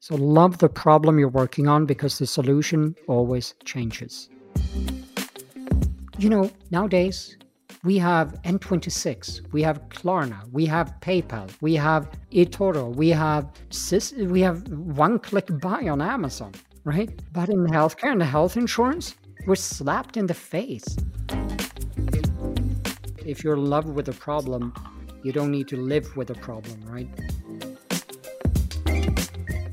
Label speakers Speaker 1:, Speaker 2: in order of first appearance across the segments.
Speaker 1: So love the problem you're working on because the solution always changes. You know, nowadays we have N26, we have Klarna, we have PayPal, we have eToro, we have we have one-click buy on Amazon, right? But in healthcare and health insurance, we're slapped in the face. If you're in love with a problem, you don't need to live with a problem, right?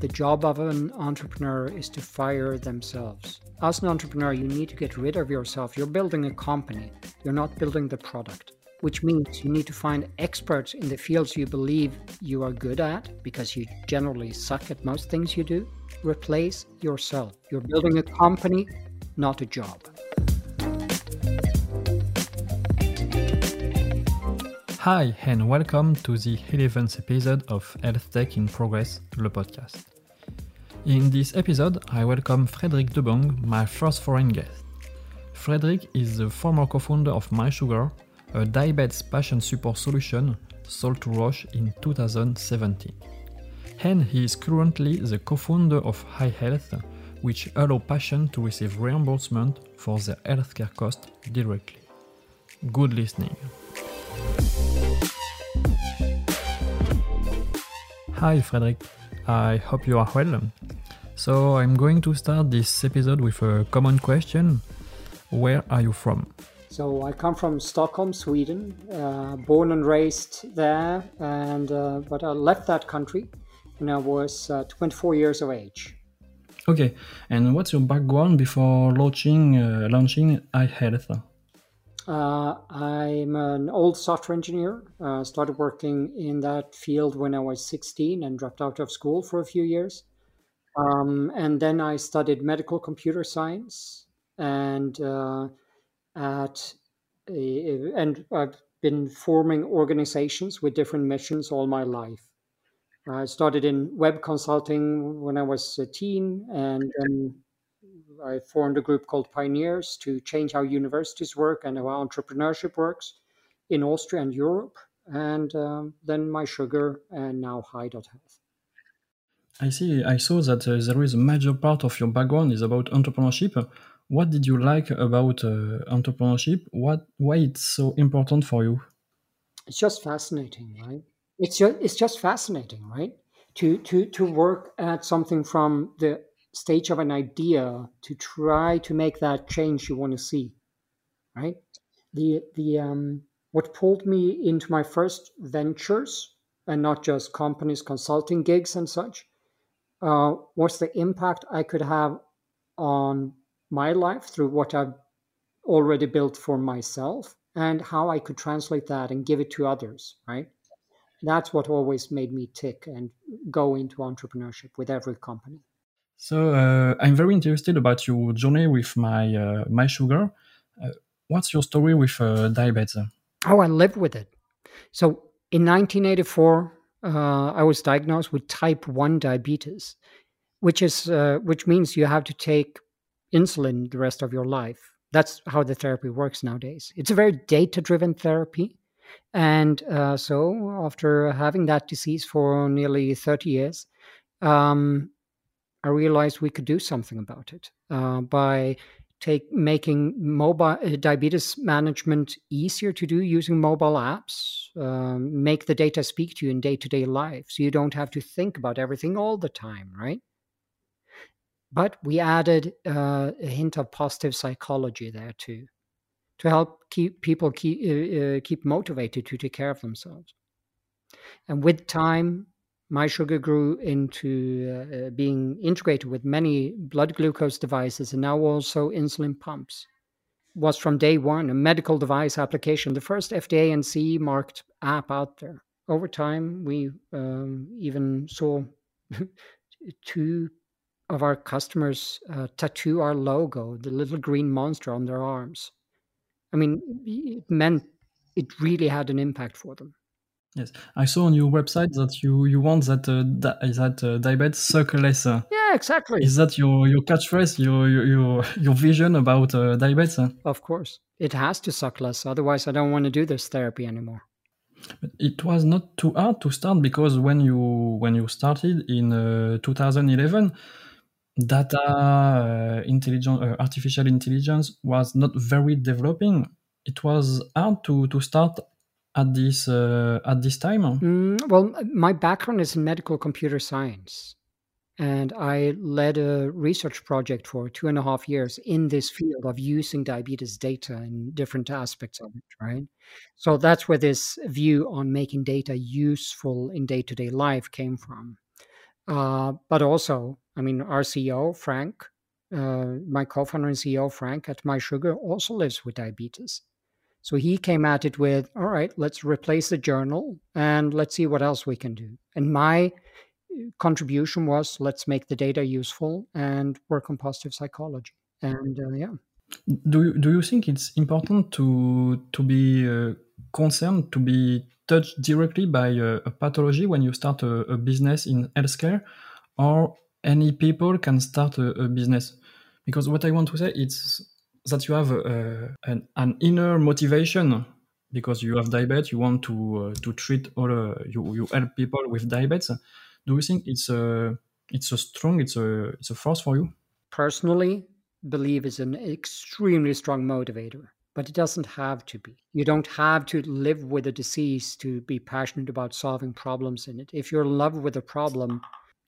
Speaker 1: The job of an entrepreneur is to fire themselves. As an entrepreneur, you need to get rid of yourself. You're building a company, you're not building the product, which means you need to find experts in the fields you believe you are good at because you generally suck at most things you do. Replace yourself. You're building a company, not a job.
Speaker 2: Hi, and welcome to the 11th episode of Health Tech in Progress, the podcast. In this episode, I welcome Fredrik Debong, my first foreign guest. Fredrik is the former co founder of MySugr, a diabetes patient support solution sold to Roche in 2017. And he is currently the co founder of High Health, which allow patients to receive reimbursement for their healthcare costs directly. Good listening. Hi, Frederick. I hope you are well. So, I'm going to start this episode with a common question Where are you from?
Speaker 1: So, I come from Stockholm, Sweden, uh, born and raised there, and uh, but I left that country when I was uh, 24 years of age.
Speaker 2: Okay, and what's your background before launching uh, launching iHealth?
Speaker 1: Uh, I'm an old software engineer. Uh, started working in that field when I was 16 and dropped out of school for a few years. Um, and then I studied medical computer science, and uh, at a, and I've been forming organizations with different missions all my life. I started in web consulting when I was a teen, and then I formed a group called Pioneers to change how universities work and how entrepreneurship works in Austria and Europe. And um, then MySugr and now hi.health.
Speaker 2: I see. I saw that uh, there is a major part of your background is about entrepreneurship. What did you like about uh, entrepreneurship? What why it's so important for you?
Speaker 1: It's just fascinating, right? It's just, it's just fascinating, right? To to to work at something from the stage of an idea to try to make that change you want to see right the the um what pulled me into my first ventures and not just companies consulting gigs and such uh, was the impact i could have on my life through what i've already built for myself and how i could translate that and give it to others right that's what always made me tick and go into entrepreneurship with every company
Speaker 2: so uh, I'm very interested about your journey with my uh, MySugr. Uh, what's your story with uh, diabetes?
Speaker 1: Oh, I live with it. So in 1984, uh, I was diagnosed with type one diabetes, which is uh, which means you have to take insulin the rest of your life. That's how the therapy works nowadays. It's a very data-driven therapy, and so after having that disease for nearly 30 years. Um, I realized we could do something about it uh, by take making mobile uh, diabetes management easier to do using mobile apps. Um, make the data speak to you in day to day life, so you don't have to think about everything all the time, right? But we added uh, a hint of positive psychology there too, to help keep people keep uh, uh keep motivated to take care of themselves. And with time, MySugr grew into uh, uh, being integrated with many blood glucose devices and now also insulin pumps. Was from day one a medical device application, the first FDA and CE marked app out there. Over time, we um, even saw two of our customers uh, tattoo our logo, the little green monster, on their arms. I mean, it meant it really had an impact for them.
Speaker 2: Yes, I saw on your website that you, you want that uh, di- that uh, diabetes suck less.
Speaker 1: Yeah, exactly.
Speaker 2: Is that your, your catchphrase, your your your vision about uh, diabetes?
Speaker 1: Of course, it has to suck less. Otherwise, I don't want to do this therapy anymore.
Speaker 2: But it was not too hard to start because when you when you started in uh, 2011, data uh, intelligence, uh, artificial intelligence was not very developing. It was hard to to start at this uh, at this time.
Speaker 1: Mm, well, my background is in medical computer science and I led a research project for two and a half years in this field of using diabetes data in different aspects of it, right? So that's where this view on making data useful in day to day life came from. Uh, but also, I mean, our CEO, Frank, uh, my co founder and CEO, Frank at MySugr, also lives with diabetes. So he came at it with, all right, let's replace the journal and let's see what else we can do. And my contribution was let's make the data useful and work on positive psychology. And uh, yeah.
Speaker 2: Do you, do you think it's important to to be uh, concerned to be touched directly by a, a pathology when you start a, a, business in healthcare, or any people can start a, a, business? Because what I want to say is that you have an, an, inner motivation because you have diabetes, you want to uh, to treat all uh, you you help people with diabetes. Do you think it's a it's a strong it's a it's a force for you?
Speaker 1: Personally believe is an extremely strong motivator but it doesn't have to be. You don't have to live with a disease to be passionate about solving problems in it. If you're in love with a problem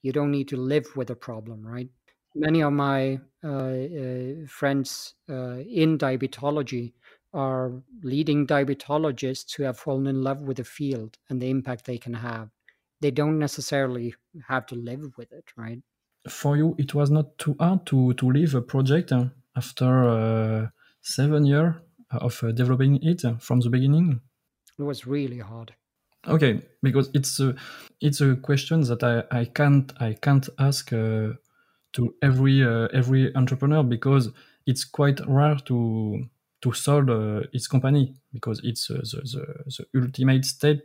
Speaker 1: you don't need to live with a problem right many of my uh, uh, friends uh, in diabetology are leading diabetologists who have fallen in love with the field and the impact they can have they don't necessarily have to live with it, right?
Speaker 2: For you, it was not too hard to to leave a project after uh, seven years of uh, developing it from the beginning.
Speaker 1: It was really hard.
Speaker 2: Okay, because it's a it's a question that I, I can't I can't ask uh, to every uh, every entrepreneur because it's quite rare to to solve uh, its company because it's the, the, the ultimate step.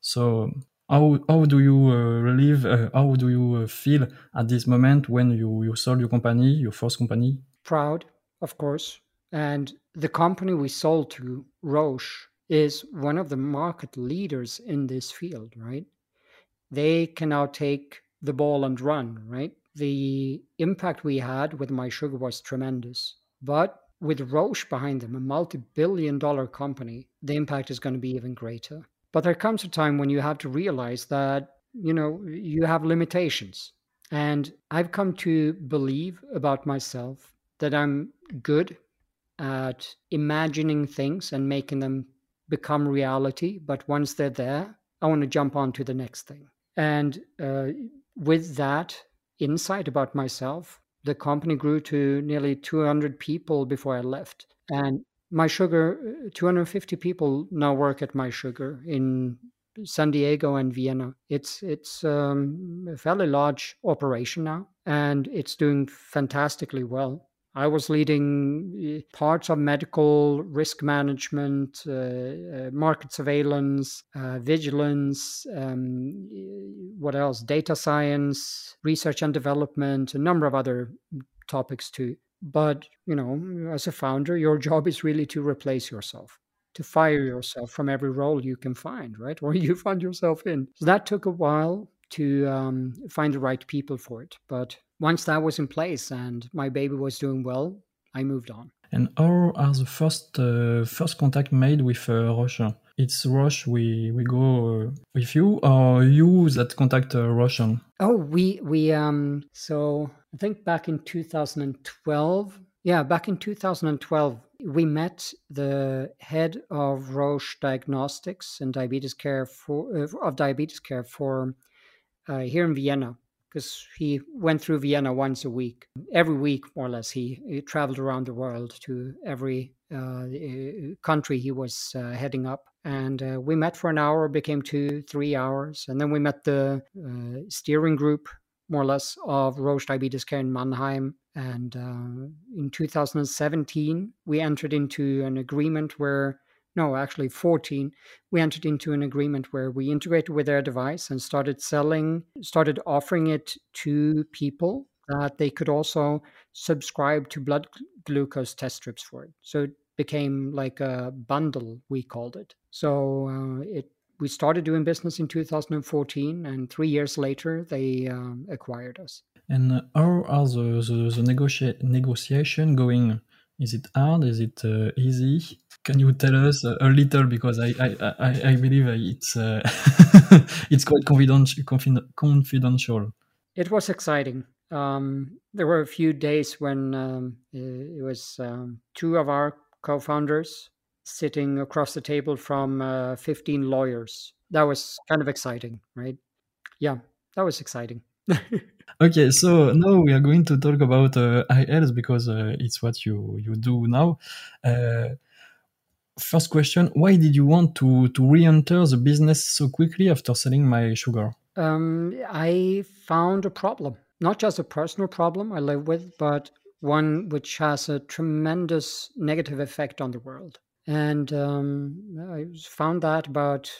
Speaker 2: So how how do you uh, relive? Uh, how do you uh, feel at this moment when you you sold your company, your first company?
Speaker 1: Proud, of course. And the company we sold to, Roche, is one of the market leaders in this field, right? They can now take the ball and run, right? The impact we had with MySugr was tremendous. But with Roche behind them, a multi billion dollar company, the impact is going to be even greater. But there comes a time when you have to realize that, you know, you have limitations. And I've come to believe about myself that I'm good at imagining things and making them become reality. But once they're there, I want to jump on to the next thing. And uh, with that insight about myself, the company grew to nearly 200 people before I left. And MySugr uh, 250 people now work at MySugr in san diego and vienna it's it's um, a fairly large operation now and it's doing fantastically well i was leading uh, parts of medical risk management uh, market surveillance vigilance um, what else data science research and development a number of other topics too but, you know, as a founder, your job is really to replace yourself, to fire yourself from every role you can find, right? Or you find yourself in. So that took a while to um, find the right people for it. But once that was in place and my baby was doing well, I moved on.
Speaker 2: And how are the first uh, first contact made with uh, Roche? It's Roche. We we go uh, with you, or you that contact uh, Roche?
Speaker 1: Oh, we we um. So I think back in 2012. Yeah, back in 2012, we met the head of Roche Diagnostics and diabetes care for uh, of diabetes care for uh, here in Vienna because he went through Vienna once a week. Every week, more or less, he, he traveled around the world to every uh, country he was uh, heading up. And uh, we met for an hour, became two, three hours. And then we met the uh, steering group more or less, of Roche Diabetes Care in Mannheim. And uh, in 2017, we entered into an agreement where, no, actually 14, we entered into an agreement where we integrated with their device and started selling, started offering it to people that they could also subscribe to blood glucose test strips for it. So it became like a bundle, we called it. So uh, it we started doing business in 2014, and three years later, they um, acquired us.
Speaker 2: And how are the, the, the negotia- negotiation going? Is it hard? Is it uh, easy? Can you tell us a little because I I, I, I believe it's uh, it's quite confidential.
Speaker 1: It was exciting. Um, there were a few days when um, it was um, two of our co-founders sitting across the table from uh, 15 lawyers. That was kind of exciting, right? Yeah, that was exciting.
Speaker 2: okay, so now we are going to talk about uh, IELTS because uh, it's what you you do now. Uh, first question: Why did you want to to re-enter the business so quickly after selling MySugr?
Speaker 1: Um, I found a problem, not just a personal problem I live with, but one which has a tremendous negative effect on the world. And um, I found that about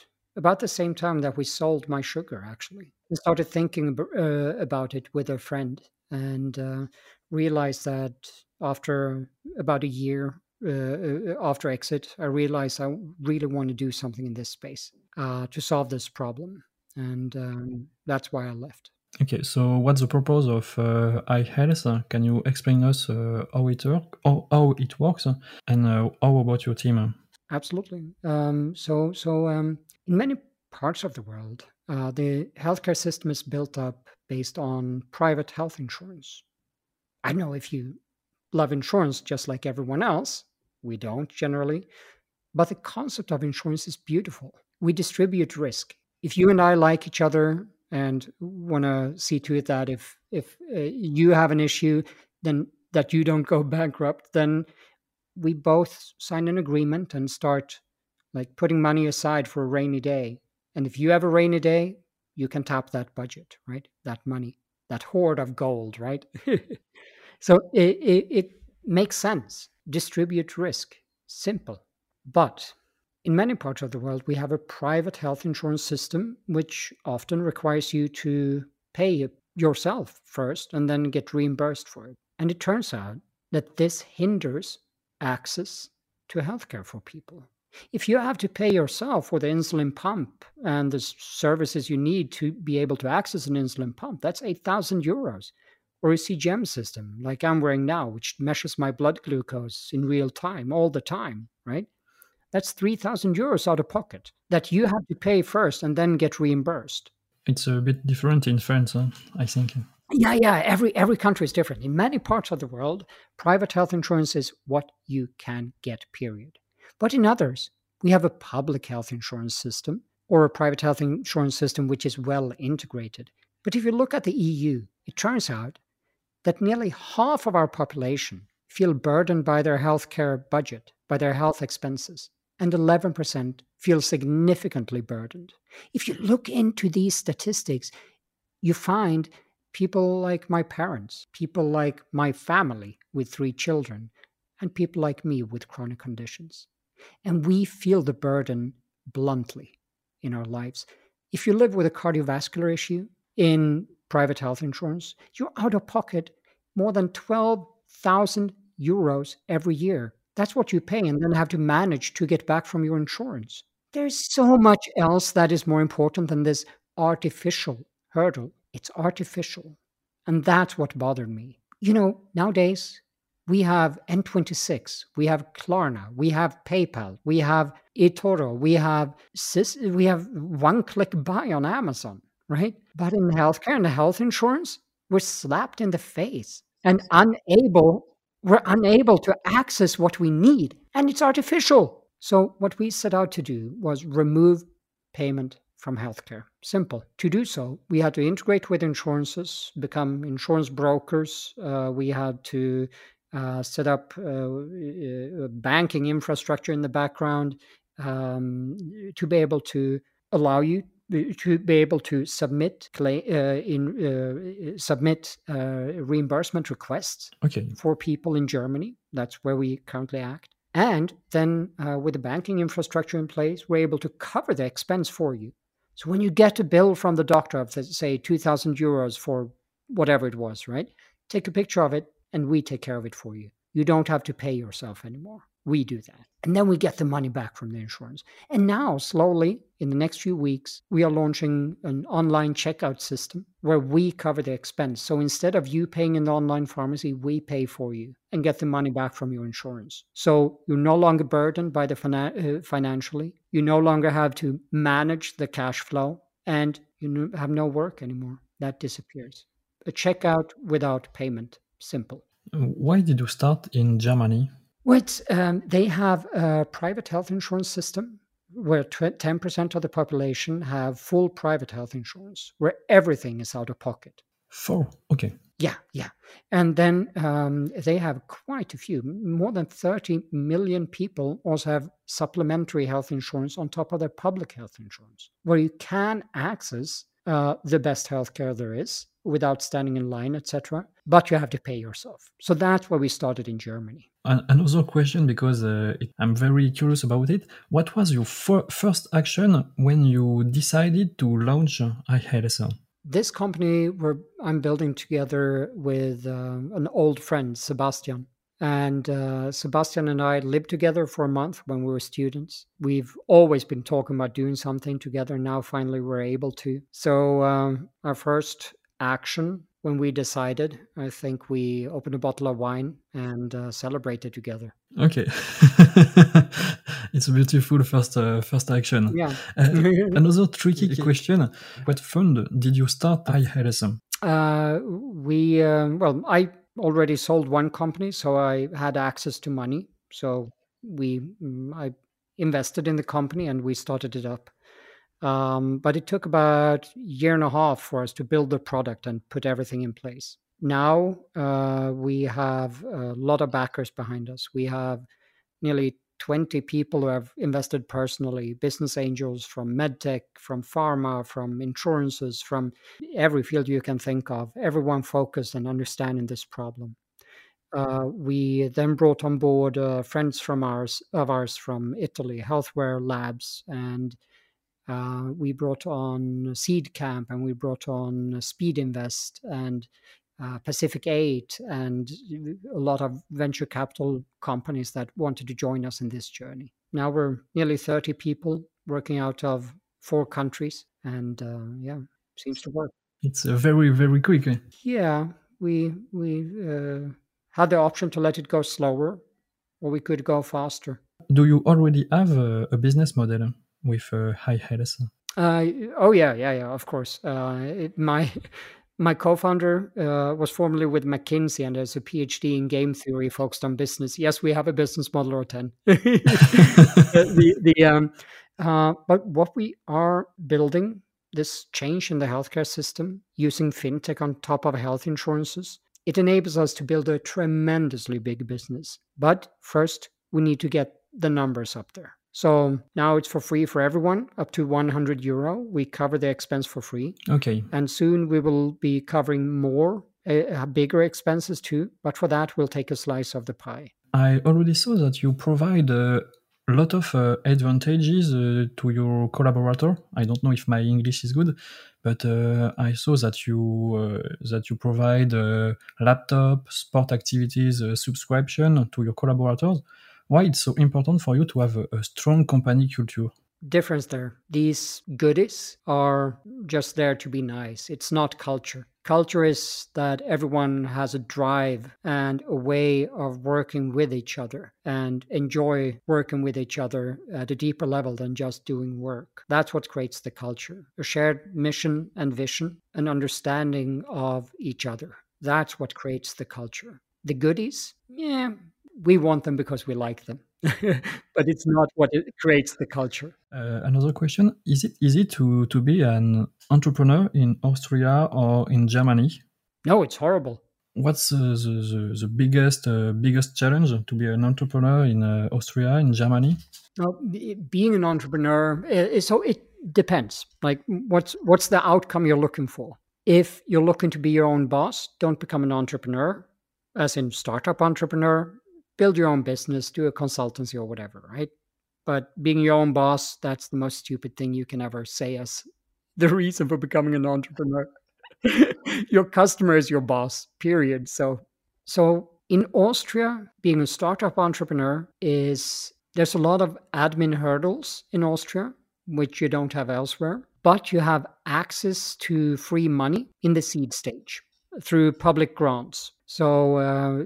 Speaker 1: about the same time that we sold MySugr, actually. I started thinking uh, about it with a friend and uh, realized that after about a year uh, uh, after exit, I realized I really want to do something in this space uh, to solve this problem. And um, that's why I left.
Speaker 2: Okay, so what's the purpose of uh, iHealth? Can you explain us uh, how it work, how, how it works, and uh, how about your team?
Speaker 1: Absolutely. Um, so, so um, in many parts of the world, uh, the healthcare system is built up based on private health insurance. I know if you love insurance just like everyone else, we don't generally, but the concept of insurance is beautiful. We distribute risk. If you and I like each other and want to see to it that if if uh, you have an issue then that you don't go bankrupt then we both sign an agreement and start like putting money aside for a rainy day. And if you have a rainy day you can tap that budget right? That money that hoard of gold right? So it, it, it makes sense. Distribute risk. Simple. But in many parts of the world, we have a private health insurance system, which often requires you to pay yourself first and then get reimbursed for it. And it turns out that this hinders access to healthcare for people. If you have to pay yourself for the insulin pump and the services you need to be able to access an insulin pump, that's 8,000 euros. Or a CGM system like I'm wearing now, which measures my blood glucose in real time all the time, right? that's 3,000 euros out of pocket that you have to pay first and then get reimbursed.
Speaker 2: It's a bit different in France, huh? I think.
Speaker 1: Yeah, yeah. Every every country is different. In many parts of the world, private health insurance is what you can get. Period. But in others, we have a public health insurance system or a private health insurance system which is well integrated. But if you look at the EU, it turns out that nearly half of our population feel burdened by their healthcare budget, by their health expenses and 11% feel significantly burdened. If you look into these statistics, you find people like my parents, people like my family with three children, and people like me with chronic conditions. And we feel the burden bluntly in our lives. If you live with a cardiovascular issue in private health insurance, you're out of pocket more than 12,000 euros every year that's what you pay and then have to manage to get back from your insurance. There's so much else that is more important than this artificial hurdle. It's artificial. And that's what bothered me. You know, nowadays we have N26, we have Klarna, we have PayPal, we have eToro, we have we have one click buy on Amazon, right? But in healthcare and health insurance, we're slapped in the face and unable we're unable to access what we need, and it's artificial. So, what we set out to do was remove payment from healthcare. Simple. To do so, we had to integrate with insurances, become insurance brokers. Uh, we had to uh, set up uh, banking infrastructure in the background um, to be able to allow you to be able to submit claim, uh, in uh, submit uh, reimbursement requests
Speaker 2: okay.
Speaker 1: for people in Germany. That's where we currently act. And then uh, with the banking infrastructure in place, we're able to cover the expense for you. So when you get a bill from the doctor of, say, 2,000 euros for whatever it was, right? Take a picture of it and we take care of it for you. You don't have to pay yourself anymore. We do that. And then we get the money back from the insurance. And now, slowly, in the next few weeks, we are launching an online checkout system where we cover the expense. So instead of you paying in the online pharmacy, we pay for you and get the money back from your insurance. So you're no longer burdened by the uh, financially. You no longer have to manage the cash flow and you have no work anymore. That disappears. A checkout without payment. Simple.
Speaker 2: Why did you start in Germany?
Speaker 1: What um, they have a private health insurance system where ten percent of the population have full private health insurance, where everything is out of pocket.
Speaker 2: Four, okay.
Speaker 1: Yeah, yeah, and then um, they have quite a few, more than thirty million people also have supplementary health insurance on top of their public health insurance, where you can access uh, the best healthcare there is without standing in line, etc. But you have to pay yourself. So that's why we started in Germany.
Speaker 2: Another question, because uh, it, I'm very curious about it. What was your first action when you decided to launch iHealth?
Speaker 1: This company where I'm building together with uh, an old friend, Sebastian. And uh, Sebastian and I lived together for a month when we were students. We've always been talking about doing something together. Now, finally, we're able to. So, um, our first action when we decided. I think we opened a bottle of wine and uh, celebrated together.
Speaker 2: Okay, it's a beautiful first uh, first action.
Speaker 1: Yeah.
Speaker 2: uh, another tricky question: What fund did you start iHealth?
Speaker 1: Uh, we um, well, I already sold one company, so I had access to money. So we, mm, I invested in the company and we started it up. Um, but it took about a year and a half for us to build the product and put everything in place. Now uh, we have a lot of backers behind us. We have nearly 20 people who have invested personally, business angels from medtech, from pharma, from insurances, from every field you can think of, everyone focused and understanding this problem. Uh, we then brought on board uh, friends from ours of ours from Italy, Healthware Labs, and uh, we brought on Seedcamp and we brought on Speedinvest and uh, Pacific Eight and a lot of venture capital companies that wanted to join us in this journey. Now we're nearly 30 people working out of four countries, and uh, yeah, seems to work.
Speaker 2: It's uh, very very quick. Eh?
Speaker 1: Yeah, we we uh, had the option to let it go slower, or we could go faster.
Speaker 2: Do you already have a, a business model? with uh, iHealth?
Speaker 1: Uh, oh yeah, yeah, yeah. Of course. Uh, it, my my co-founder uh, was formerly with McKinsey and has a PhD in game theory focused on business. Yes, we have a business model or ten. the, the um, uh, but what we are building this change in the healthcare system using fintech on top of health insurances. It enables us to build a tremendously big business. But first, we need to get the numbers up there. So now it's for free for everyone, up to 100 euro. We cover the expense for free.
Speaker 2: Okay.
Speaker 1: And soon we will be covering more, uh, bigger expenses too. But for that, we'll take a slice of the pie.
Speaker 2: I already saw that you provide a lot of uh, advantages uh, to your collaborator. I don't know if my English is good, but uh, I saw that you uh, that you provide uh, laptop, sport activities subscription to your collaborators why it's so important for you to have a, a strong company culture
Speaker 1: difference there. These goodies are just there to be nice. It's not culture. Culture is that everyone has a drive and a way of working with each other and enjoy working with each other at a deeper level than just doing work. That's what creates the culture a shared mission and vision, an understanding of each other. That's what creates the culture. The goodies, yeah, we want them because we like them. But it's not what it creates the culture.
Speaker 2: Uh, another question. Is it easy to to be an entrepreneur in austria or in germany?
Speaker 1: No it's horrible.
Speaker 2: What's uh, the, the, the, biggest uh, biggest challenge to be an entrepreneur in uh, austria in germany?
Speaker 1: No, being an entrepreneur is, so it depends. Like what's what's the outcome you're looking for? If you're looking to be your own boss don't become an entrepreneur as in startup entrepreneur build your own business, do a consultancy or whatever, right? But being your own boss, that's the most stupid thing you can ever say as the reason for becoming an entrepreneur. your customer is your boss, period. So so In Austria, being a startup entrepreneur is there's a lot of admin hurdles in Austria, which you don't have elsewhere, but you have access to free money in the seed stage through public grants. So uh,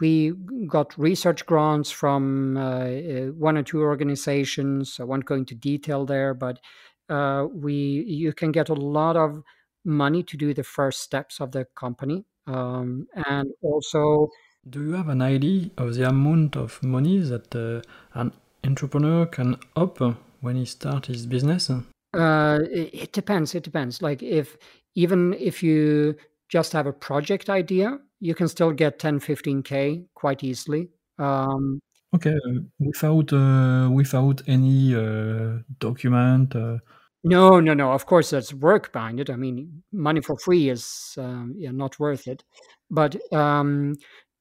Speaker 1: we got research grants from uh, uh, one or two organizations. I won't go into detail there, but uh, we you can get a lot of money to do the first steps of the company, um, and also.
Speaker 2: Do you have an idea of the amount of money that uh, an entrepreneur can up when he starts his business?
Speaker 1: Uh, it, it depends. It depends. Like if even if you just have a project idea, you can still get 10, 15k quite easily. Um,
Speaker 2: okay, without uh, without any uh, document. Uh
Speaker 1: no, no, no. Of course, there's work behind it. I mean, money for free is um, yeah, not worth it. But um,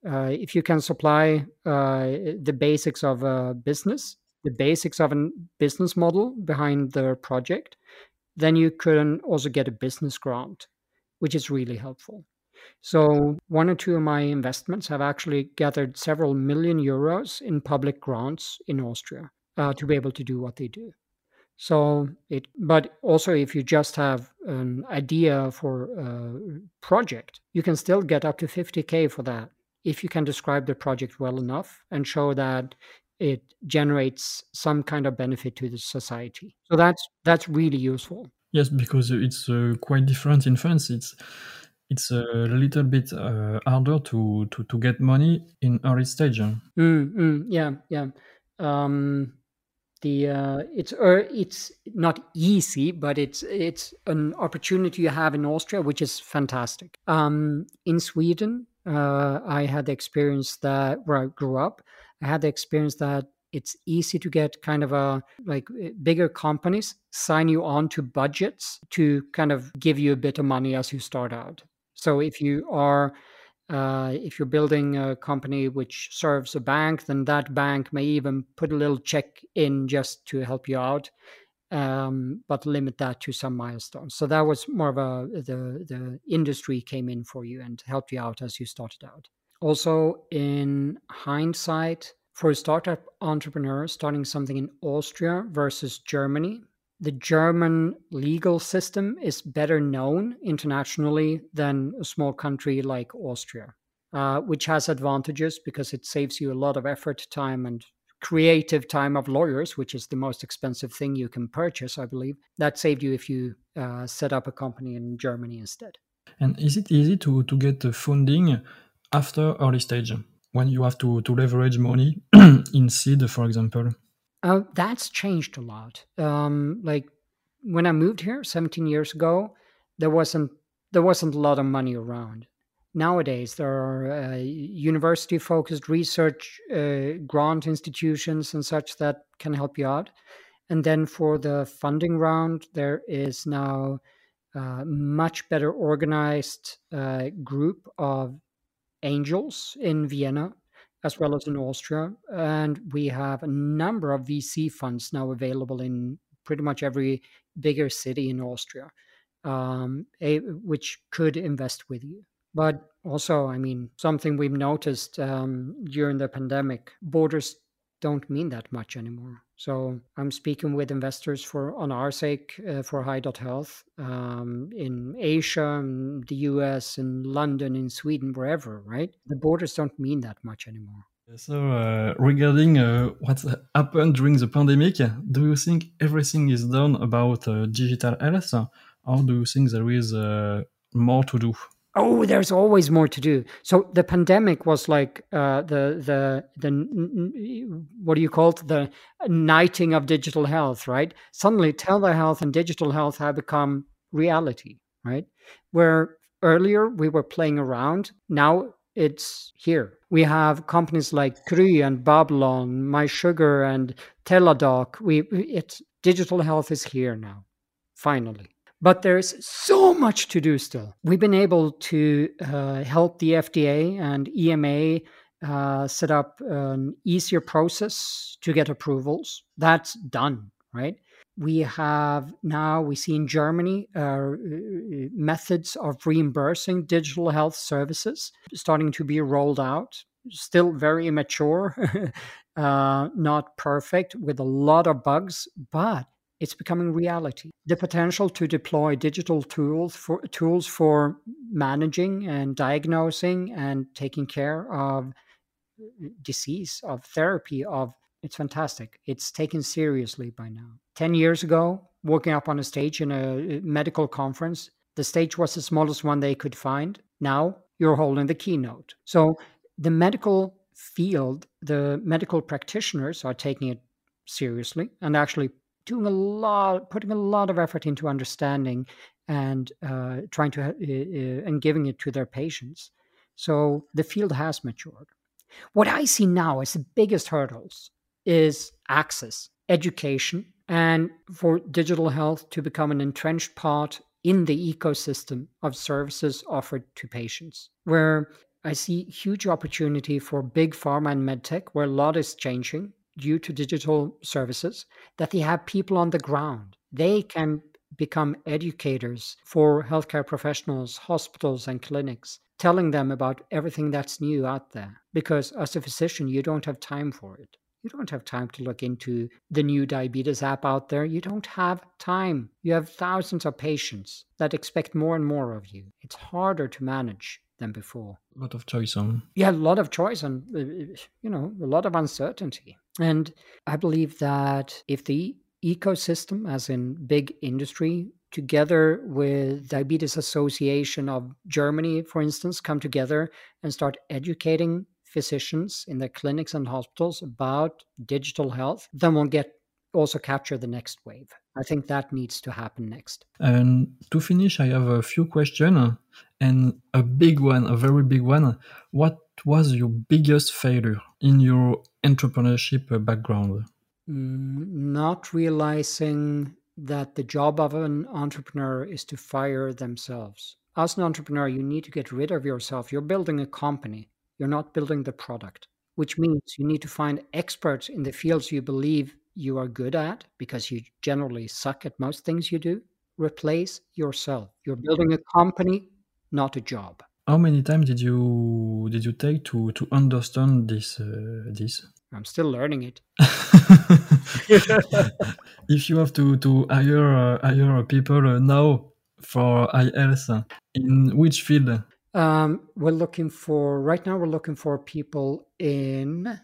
Speaker 1: uh, if you can supply uh, the basics of a business, the basics of a business model behind the project, then you can also get a business grant which is really helpful. So, one or two of my investments have actually gathered several million euros in public grants in Austria uh, to be able to do what they do. So, it, but also if you just have an idea for a project, you can still get up to 50K for that if you can describe the project well enough and show that it generates some kind of benefit to the society. So that's that's really useful.
Speaker 2: Yes, because it's uh, quite different in France. It's it's a little bit uh, harder to, to, to get money in early stage.
Speaker 1: Mm, mm, yeah, yeah. Um, the uh, it's uh, it's not easy, but it's it's an opportunity you have in Austria, which is fantastic. Um, in Sweden, uh, I had the experience that where I grew up. I had the experience that it's easy to get kind of a like eh, bigger companies sign you on to budgets to kind of give you a bit of money as you start out. So if you are uh, if you're building a company which serves a bank, then that bank may even put a little check in just to help you out, um, but limit that to some milestones. So that was more of a the the industry came in for you and helped you out as you started out. Also, in hindsight, for a startup entrepreneur starting something in Austria versus Germany, the German legal system is better known internationally than a small country like Austria, uh, which has advantages because it saves you a lot of effort, time, and creative time of lawyers, which is the most expensive thing you can purchase, I believe. That saved you if you uh, set up a company in Germany instead.
Speaker 2: And is it easy to, to get funding after early stage? When you have to, to leverage money in seed, for example?
Speaker 1: Uh, that's changed a lot. Um, like when I moved here 17 years ago, there wasn't there wasn't a lot of money around. Nowadays, there are uh, university focused research uh, grant institutions and such that can help you out. And then for the funding round, there is now a uh, much better organized uh, group of angels in Vienna as well as in Austria. And we have a number of VC funds now available in pretty much every bigger city in Austria, um, a, which could invest with you. But also, I mean, something we've noticed um, during the pandemic borders don't mean that much anymore. So I'm speaking with investors for on our sake uh, for hi.health um, in Asia, in the US, in London, in Sweden, wherever. Right? The borders don't mean that much anymore.
Speaker 2: So uh, regarding uh, what's happened during the pandemic, do you think everything is done about uh, digital health, or do you think there is uh, more to do?
Speaker 1: Oh there's always more to do. So the pandemic was like uh, the the the what do you call it? The knighting of digital health right? Suddenly telehealth and digital health have become reality right? Where earlier we were playing around now it's here. We have companies like Kry and Babylon, MySugr and Teladoc. We it's digital health is here now, finally. But there's so much to do still. We've been able to uh, help the FDA and EMA uh, set up an easier process to get approvals. That's done, right? we have now we see in germany uh, methods of reimbursing digital health services starting to be rolled out still very immature uh, not perfect with a lot of bugs but it's becoming reality. The potential to deploy digital tools for tools for managing and diagnosing and taking care of disease of therapy of it's fantastic. It's taken seriously by now. 10 years ago walking up on a stage in a uh, medical conference the stage was the smallest one they could find. Now you're holding the keynote. So the medical field the medical practitioners are taking it seriously and actually doing a lot putting a lot of effort into understanding and uh, trying to uh, uh, and giving it to their patients. So the field has matured. What I see now as the biggest hurdles is access, education, and for digital health to become an entrenched part in the ecosystem of services offered to patients, where I see huge opportunity for big pharma and medtech, where a lot is changing due to digital services, that they have people on the ground. They can become educators for healthcare professionals, hospitals, and clinics telling them about everything that's new out there. Because as a physician, you don't have time for it. You don't have time to look into the new diabetes app out there. You don't have time. You have thousands of patients that expect more and more of you. It's harder to manage than before.
Speaker 2: A lot of choice on.
Speaker 1: Yeah, a lot of choice and, uh, you know, a lot of uncertainty. And I believe that if the ecosystem, as in big industry, together with Diabetes Association of Germany, for instance, come together and start educating physicians in their clinics and hospitals about digital health, then we'll get also capture the next wave. I think that needs to happen next.
Speaker 2: And to finish, I have a few questions and a big one, a very big one. What was your biggest failure in your entrepreneurship background?
Speaker 1: Mm, not realizing that the job of an entrepreneur is to fire themselves. As an entrepreneur, you need to get rid of yourself. You're building a company, you're not building the product, which means you need to find experts in the fields you believe you are good at because you generally suck at most things you do. Replace yourself. You're building a company, not a job.
Speaker 2: How many times did you did you take to to understand this uh, this?
Speaker 1: I'm still learning it.
Speaker 2: if you have to to hire uh, hire people uh, now for IELTS, uh, in which field?
Speaker 1: Um, we're looking for right now. We're looking for people in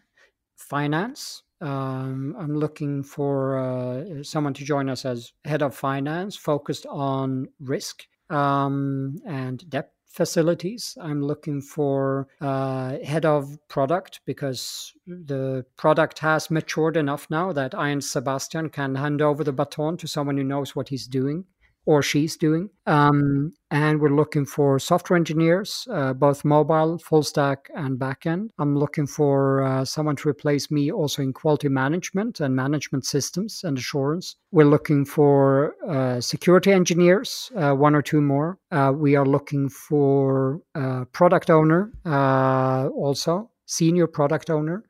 Speaker 1: finance. Um, I'm looking for uh, someone to join us as head of finance, focused on risk um, and debt facilities. I'm looking for uh, head of product because the product has matured enough now that I and Sebastian can hand over the baton to someone who knows what he's doing or she's doing. Um, and we're looking for software engineers, uh, both mobile, full stack, and backend. I'm looking for uh, someone to replace me also in quality management and management systems and assurance. We're looking for uh, security engineers, uh, one or two more. Uh, we are looking for product owner uh, also, senior product owner.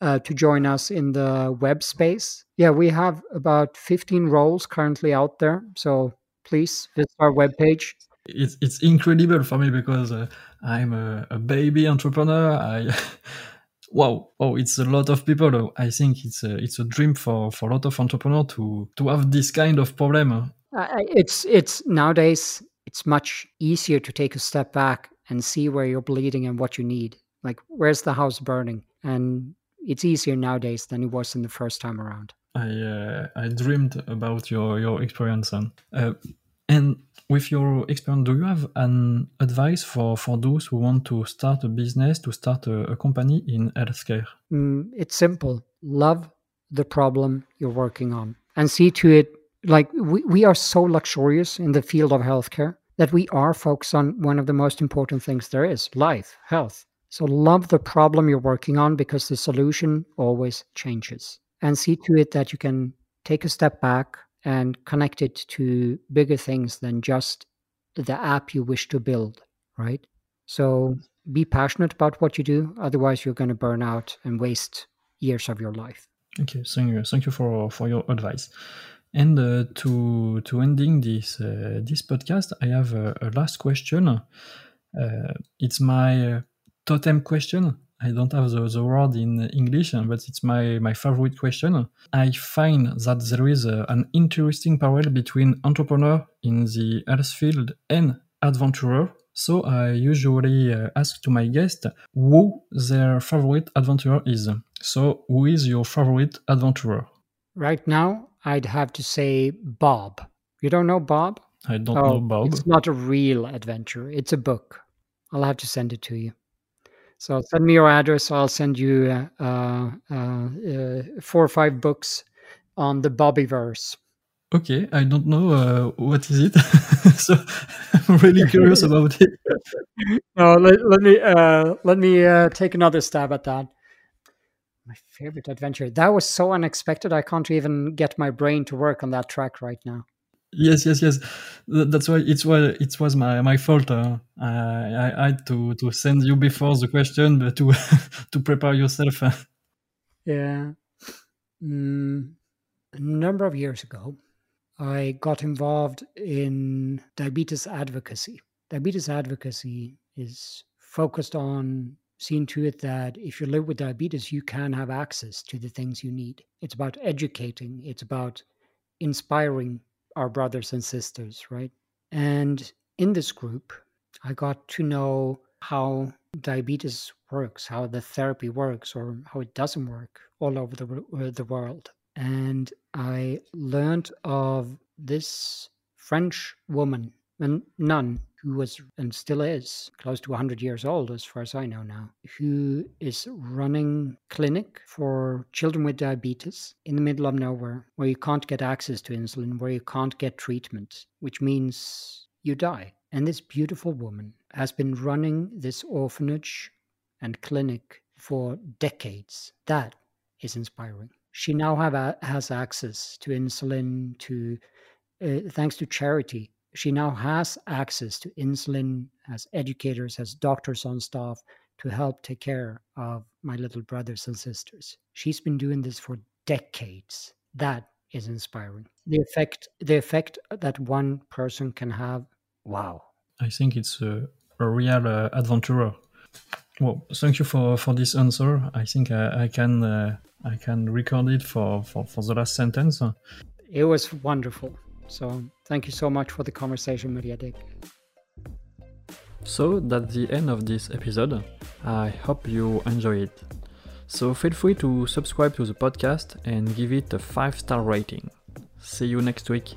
Speaker 1: Uh, to join us in the web space. Yeah, we have about 15 roles currently out there. So please visit our webpage.
Speaker 2: It's, it's incredible for me because uh, I'm a, a, baby entrepreneur. I wow, oh, it's a lot of people. I think it's a, it's a dream for, for a lot of entrepreneurs to to have this kind of problem.
Speaker 1: Uh, it's it's nowadays it's much easier to take a step back and see where you're bleeding and what you need. Like where's the house burning, and it's easier nowadays than it was in the first time around.
Speaker 2: I uh, I dreamed about your your experience and uh, and with your experience, do you have an advice for for those who want to start a business, to start a, a company in healthcare?
Speaker 1: Mm, it's simple. Love the problem you're working on and see to it. Like we, we are so luxurious in the field of healthcare that we are focused on one of the most important things there is life, health. So love the problem you're working on because the solution always changes and see to it that you can take a step back and connect it to bigger things than just the app you wish to build, right? So be passionate about what you do. Otherwise, you're going to burn out and waste years of your life.
Speaker 2: Okay, thank you. Thank you for, for your advice. And uh, to to ending this uh, this podcast, I have a, a last question. Uh, it's my uh, totem question. I don't have the, the word in English, but it's my, my favorite question. I find that there is a, an interesting parallel between entrepreneur in the health field and adventurer. So I usually uh, ask to my guest who their favorite adventurer is. So who is your favorite adventurer?
Speaker 1: Right now, I'd have to say Bob. You don't know Bob?
Speaker 2: I don't oh, know Bob.
Speaker 1: It's not a real adventure. It's a book. I'll have to send it to you. So send me your address. I'll send you uh, uh, uh, four or five books on the Bobiverse.
Speaker 2: Okay, I don't know uh, what is it, so I'm really curious about it.
Speaker 1: no, let, let me uh, let me uh, take another stab at that. My favorite adventure. That was so unexpected. I can't even get my brain to work on that track right now.
Speaker 2: Yes, yes, yes. That's why it's was it was my my fault. Uh, I, I had to to send you before the question, but to to prepare yourself.
Speaker 1: Yeah. Mm, a number of years ago, I got involved in diabetes advocacy. Diabetes advocacy is focused on seeing to it that if you live with diabetes, you can have access to the things you need. It's about educating. It's about inspiring our brothers and sisters, right? And in this group, I got to know how diabetes works, how the therapy works, or how it doesn't work all over the, uh, the world. And I learned of this French woman, a nun, who was and still is close to 100 years old, as far as I know now, who is running clinic for children with diabetes in the middle of nowhere, where you can't get access to insulin, where you can't get treatment, which means you die. And this beautiful woman has been running this orphanage and clinic for decades. That is inspiring. She now have a, has access to insulin, to uh, thanks to charity she now has access to insulin, has educators, has doctors on staff to help take care of my little brothers and sisters. She's been doing this for decades. That is inspiring. The effect, the effect that one person can have. Wow.
Speaker 2: I think it's a, a real uh, adventurer. Well, thank you for, for this answer. I think I, I can uh, I can record it for, for, for the last sentence.
Speaker 1: It was wonderful. So thank you so much for the conversation, Mariadek.
Speaker 2: So that's the end of this episode. I hope you enjoy it. So feel free to subscribe to the podcast and give it a 5 star rating. See you next week.